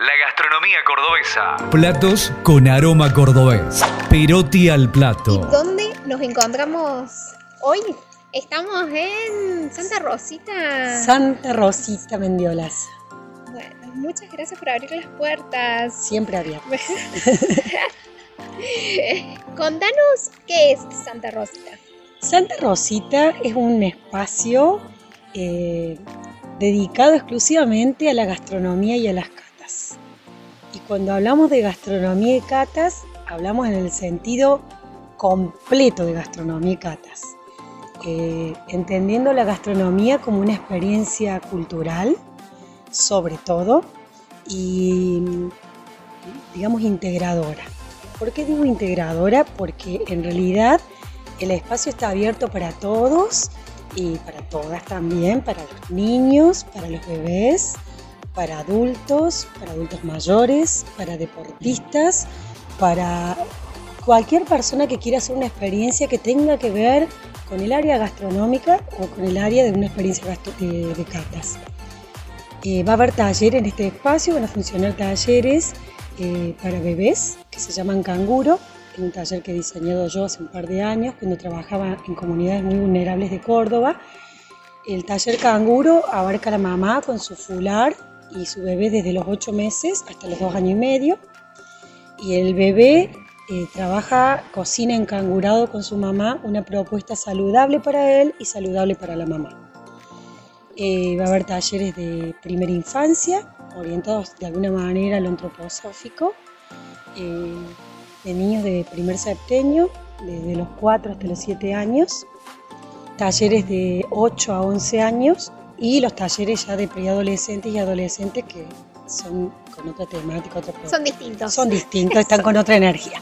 La gastronomía cordobesa. Platos con aroma cordobés. Perotti al ¿Y plato. dónde nos encontramos hoy? Estamos en Santa Rosita. Santa Rosita Mendiolas, Bueno, muchas gracias por abrir las puertas. siempre abierta. Contanos qué es Santa Rosita. Santa Rosita es un espacio eh, dedicado exclusivamente a la gastronomía y a las catas. Cuando hablamos de gastronomía y catas, hablamos en el sentido completo de gastronomía y catas. Eh, entendiendo la gastronomía como una experiencia cultural, sobre todo, y digamos integradora. ¿Por qué digo integradora? Porque en realidad el espacio está abierto para todos y para todas también, para los niños, para los bebés, para adultos, para adultos mayores, para deportistas, para cualquier persona que quiera hacer una experiencia que tenga que ver con el área gastronómica o con el área de una experiencia gastro- de, de catas. Eh, va a haber taller en este espacio, van a funcionar talleres eh, para bebés que se llaman Canguro, es un taller que he diseñado yo hace un par de años cuando trabajaba en comunidades muy vulnerables de Córdoba. El taller Canguro abarca a la mamá con su fular y su bebé desde los 8 meses hasta los 2 años y medio. Y el bebé eh, trabaja, cocina encangurado con su mamá, una propuesta saludable para él y saludable para la mamá. Eh, va a haber talleres de primera infancia, orientados de alguna manera a lo antroposófico, eh, de niños de primer septenio, desde los 4 hasta los 7 años, talleres de 8 a 11 años y los talleres ya de preadolescentes y adolescentes que son con otra temática, propuesta. Son distintos. Son distintos, están con otra energía.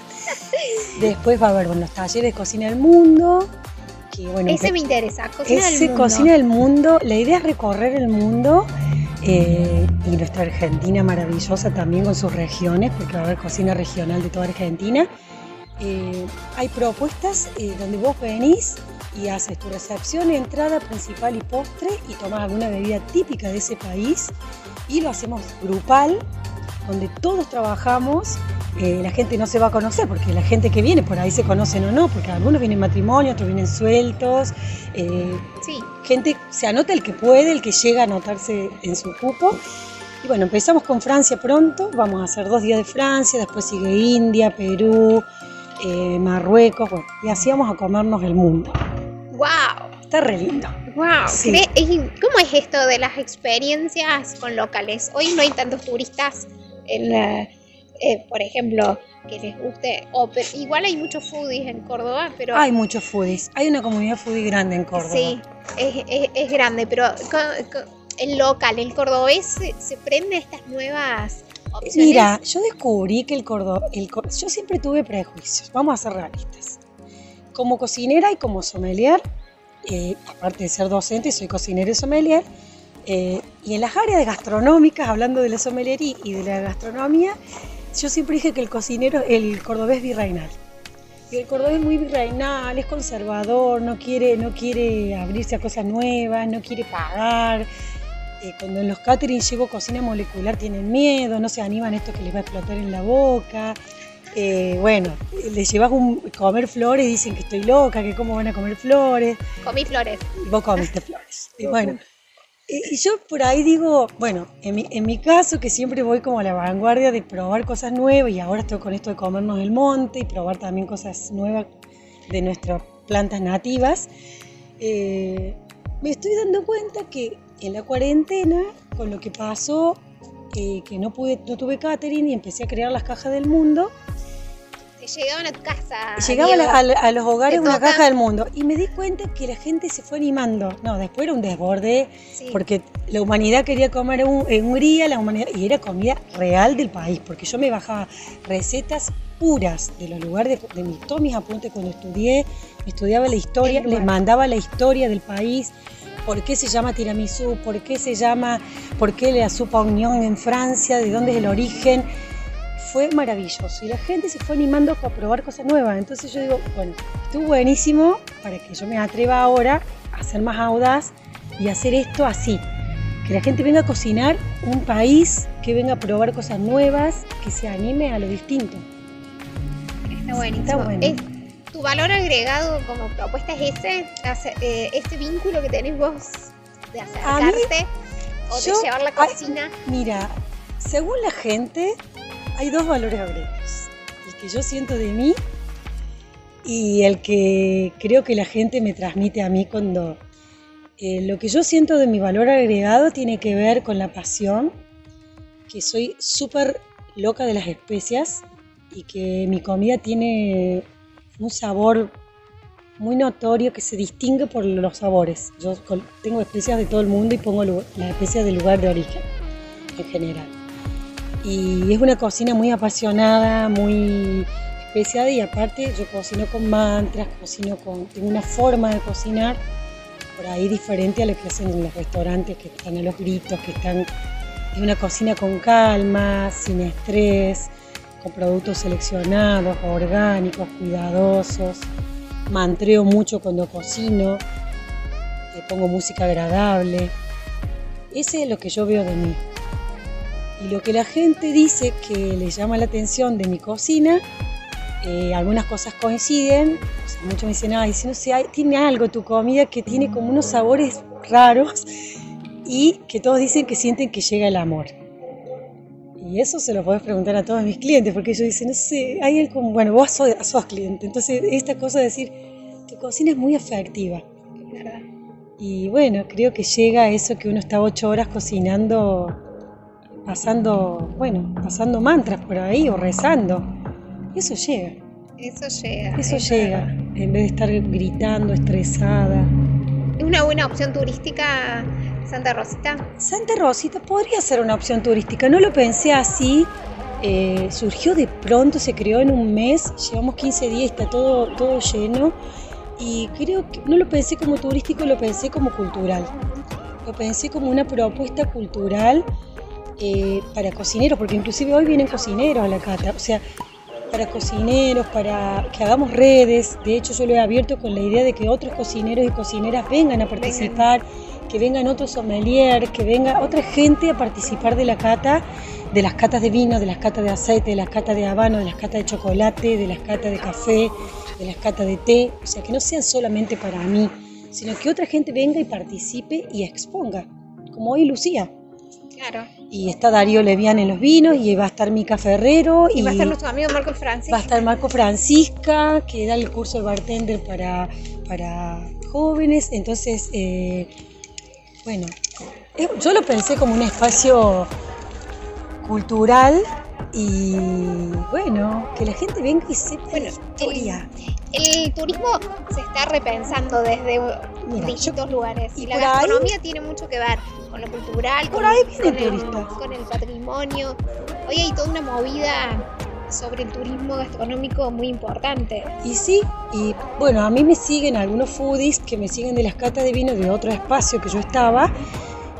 Después va a haber bueno, los talleres de cocina del mundo, que bueno, Ese me interesa. Cocina ese del mundo. Cocina del Mundo, la idea es recorrer el mundo eh, y nuestra Argentina maravillosa también con sus regiones, porque va a haber cocina regional de toda Argentina. Eh, hay propuestas eh, donde vos venís y haces tu recepción, entrada principal y postre y tomás alguna bebida típica de ese país y lo hacemos grupal, donde todos trabajamos. eh, la gente no se va a conocer porque la gente que viene por ahí se conocen o no, porque algunos vienen en matrimonio, otros vienen sueltos. eh, Sí. gente se anota el que puede, el que llega a anotarse en su cupo. Y bueno, empezamos con Francia pronto, vamos a hacer dos días de Francia, después sigue India, Perú, eh, Marruecos, bueno, y así vamos a comernos el mundo. ¡Wow! Está re lindo. ¡Wow! Sí. ¿Cómo es esto de las experiencias con locales? Hoy no hay tantos turistas, en eh, por ejemplo, que les guste. igual hay muchos foodies en Córdoba, pero. Hay muchos foodies, hay una comunidad foodie grande en Córdoba. Sí, es, es- es grande, pero el local, el cordobés, se, se prende a estas nuevas Mira, yo descubrí que el cordón, el, yo siempre tuve prejuicios, vamos a ser realistas. Como cocinera y como sommelier, eh, aparte de ser docente, soy cocinera y sommelier, eh, y en las áreas gastronómicas, hablando de la sommelería y de la gastronomía, yo siempre dije que el cocinero, el cordobés virreinal. Y el cordobés es muy virreinal, es conservador, no quiere, no quiere abrirse a cosas nuevas, no quiere pagar. Eh, cuando en los catering llevo cocina molecular tienen miedo, no se animan a esto que les va a explotar en la boca. Eh, bueno, les llevas un comer flores y dicen que estoy loca, que cómo van a comer flores. Comí flores. Y vos comiste flores. Y bueno, y y yo por ahí digo, bueno, en mi, en mi caso que siempre voy como a la vanguardia de probar cosas nuevas y ahora estoy con esto de comernos el monte y probar también cosas nuevas de nuestras plantas nativas, eh, me estoy dando cuenta que en la cuarentena, con lo que pasó, eh, que no, pude, no tuve catering y empecé a crear las cajas del mundo, Te llegaban a tu casa. Llegaba a, la- a los hogares una caja del mundo y me di cuenta que la gente se fue animando. No, después era un desborde Sí. porque la humanidad quería comer en, Hungría, la humanidad, y era comida real del país, porque yo me bajaba recetas puras de los lugares, de, de mis, todos mis apuntes cuando estudié, estudiaba la historia, les mandaba la historia del país, por qué se llama tiramisú, por qué se llama, por qué la sopa unión en Francia, de dónde es el origen. Fue maravilloso y la gente se fue animando a probar cosas nuevas. Entonces yo digo, bueno, estuvo buenísimo para que yo me atreva ahora a ser más audaz y hacer esto así, que la gente venga a cocinar un país, que venga a probar cosas nuevas, que se anime a lo distinto. Está buenísimo. Está bueno. Es- tu valor agregado como propuesta es ese, hace- eh, este vínculo que tenés vos de A mí, acercarte o de llevar la cocina. Mira, según la gente, hay dos valores agregados. El que yo siento de mí y el que creo que la gente me transmite a mí cuando... eh, lo que yo siento de mi valor agregado tiene que ver con la pasión, que soy súper loca de las especias y que mi comida tiene un sabor muy notorio que se distingue por los sabores. Yo tengo especias de todo el mundo y pongo las especias del lugar de origen en general. Y es una cocina muy apasionada, muy especiada y aparte yo cocino con mantras, cocino con, tengo una forma de cocinar por ahí diferente a lo que hacen en los restaurantes que están a los gritos, que están es una cocina con calma, sin estrés, con productos seleccionados, orgánicos, cuidadosos. Mantreo mucho cuando cocino, eh, pongo música agradable. Ese es lo que yo veo de mí. Y lo que la gente dice que le llama la atención de mi cocina, eh, algunas cosas coinciden. Muchos me dicen, ay, si no sé, hay- tiene algo tu comida que tiene como unos sabores raros y que todos dicen que sienten que llega el amor. Y eso se lo podés preguntar a todos mis clientes, porque ellos dicen, no sé, hay algo, bueno, vos sos, sos cliente, entonces esta cosa de decir, tu cocina es muy afectiva. ¿verdad? Y bueno, creo que llega a eso que uno está ocho horas cocinando, pasando, bueno, pasando mantras por ahí o rezando. Eso llega, Eso llega. eso es llega, en vez de estar gritando, estresada. Es una buena opción turística Santa Rosita. Santa Rosita podría ser una opción turística, no lo pensé así, eh, surgió de pronto, se creó en un mes, llevamos 15 días, está todo, todo lleno. Y creo que no lo pensé como turístico, lo pensé como cultural, lo pensé como una propuesta cultural eh, para cocineros, porque inclusive hoy vienen cocineros a la cata, o sea, para cocineros, para que hagamos redes, de hecho yo lo he abierto con la idea de que otros cocineros y cocineras vengan a participar, que vengan otros sommeliers, que venga otra gente a participar de la cata, de las catas de vino, de las catas de aceite, de las catas de habano, de las catas de chocolate, de las catas de café, de las catas de té, o sea, que no sean solamente para mí, sino que otra gente venga y participe y exponga, como hoy Lucía. Claro. Y está Darío Levian en los vinos, y va a estar Mica Ferrero, Y va a estar nuestro amigo Marco Francis. Va a estar Marco Francisca, que da el curso de bartender para, para jóvenes. Entonces, eh, bueno, eh, yo lo pensé como un espacio cultural y bueno, que la gente venga y sepa Bueno, la historia. El turismo se está repensando desde Mira, distintos lugares y, y la ahí- gastronomía tiene mucho que ver con lo cultural, Por con, ahí vienen con el, turistas. con el patrimonio. Hoy hay toda una movida sobre el turismo gastronómico muy importante. Y sí, y bueno, a mí me siguen algunos foodies que me siguen de las catas de vino de otro espacio que yo estaba.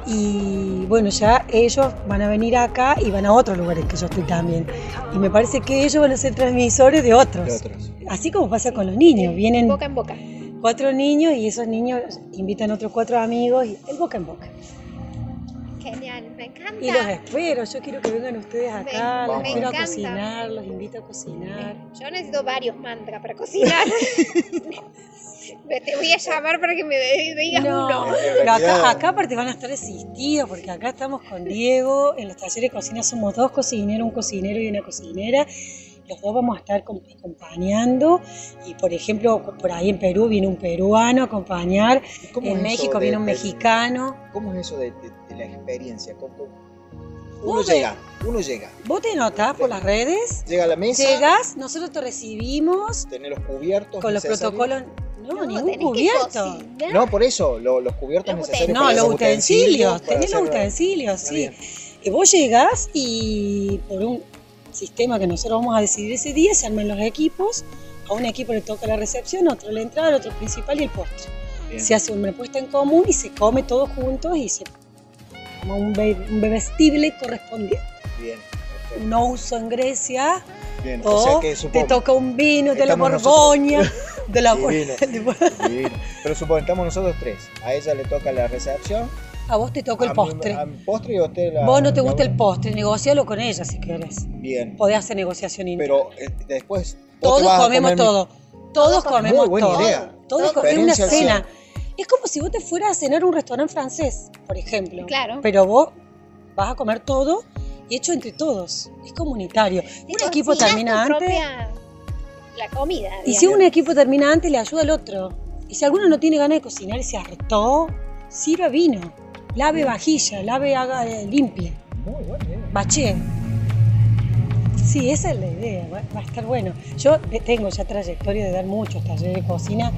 Y bueno, ya ellos van a venir acá y van a otros lugares que yo estoy también. Y me parece que ellos van a ser transmisores de otros. de otros. Así como pasa con los niños. Vienen Boca en boca. cuatro niños y esos niños invitan a otros cuatro amigos y el boca en boca. Genial, me encanta. Y los espero, yo quiero que vengan ustedes acá, Me- los me quiero a cocinar, los invito a cocinar. Yo necesito varios mantras para cocinar. Te voy a llamar para que me digas No, uno. pero acá, acá aparte van a estar asistidos porque acá estamos con Diego, en los talleres de cocina somos dos cocineros, un cocinero y una cocinera. Los dos vamos a estar com- acompañando y por ejemplo por ahí en Perú viene un peruano a acompañar, ¿Cómo en México de- viene un de- mexicano. ¿Cómo es eso de, de- de la experiencia? ¿Cómo- Uno llega, uno llega. Vos te notás por las redes, Llega a la mesa, llegas, nosotros te recibimos tenés los cubiertos con los necesarios. protocolos, no, ningún tenés que cubierto. No, por eso, lo- los cubiertos Los necesarios. No, para los utensilios, para tenés los utensilios, sí. Y vos llegás y por un sistema que nosotros vamos a decidir ese día, se arman los equipos, a un equipo le toca la recepción, a otro la entrada, al otro principal y el postre. Bien. Se hace una puesta en común y se come todos juntos y se toma un, be- un bebestible correspondiente. Bien, perfecto. No uso en Grecia, Bien, o o sea que te toca un vino de la Borgoña, de la Divino. Divino. Pero supongo, estamos nosotros tres. A ella le toca la recepción, a vos te tocó el A mí- postre. a postre y a usted la. Vos no te la- gusta el postre, negocialo con ella si querés. Bien. Podés hacer negociación interna. Pero eh, después. Todos comemos todo. Todos comemos Muy buena todo. idea. Todos co- es una cena. Es como si vos te fueras a cenar a un restaurante francés, por ejemplo. Claro. Pero vos vas a comer todo y hecho entre todos. Es comunitario. Te Un equipo termina tu antes. propia- La comida. Y si digamos. un equipo termina antes, le ayuda al otro. Y si alguno no tiene ganas de cocinar y se hartó, sirva vino. Lave vajilla, lave, haga, eh, limpie. Muy buena idea. Baché. Sí, esa es la idea, va, va a estar bueno. Yo tengo ya trayectoria de dar muchos talleres de cocina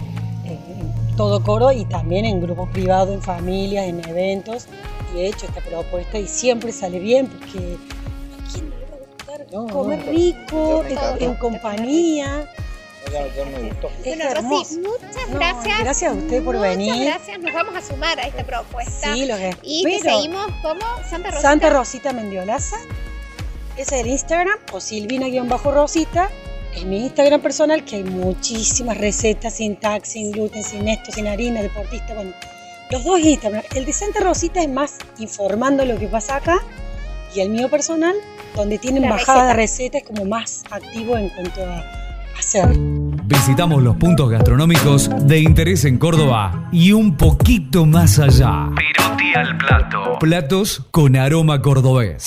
eh, en todo coro y también en grupos privados, en familias, en eventos. Y he hecho esta propuesta y siempre sale bien porque ¿a quién le va a gustar No, comer rico, en compañía? Ya, ya me gustó. Es Bueno. Rosy, muchas No, gracias. gracias a usted por muchas venir. gracias. Nos vamos a sumar a esta propuesta. Sí, los y te espero. seguimos como Santa Rosa. Santa Rosita Mendiolaza. Ese es el Instagram. O Silvina-Rosita. Es mi Instagram personal, que hay muchísimas recetas sin tax, sin gluten, sin esto, sin harina, deportista. Bueno, los dos Instagram. El de Santa Rosita es más informando lo que pasa acá. Y el mío personal, donde tienen La bajada de receta. recetas, como más activo en cuanto a hacer. Visitamos los puntos gastronómicos de interés en Córdoba y un poquito más allá. Perotti al plato. Platos con aroma cordobés.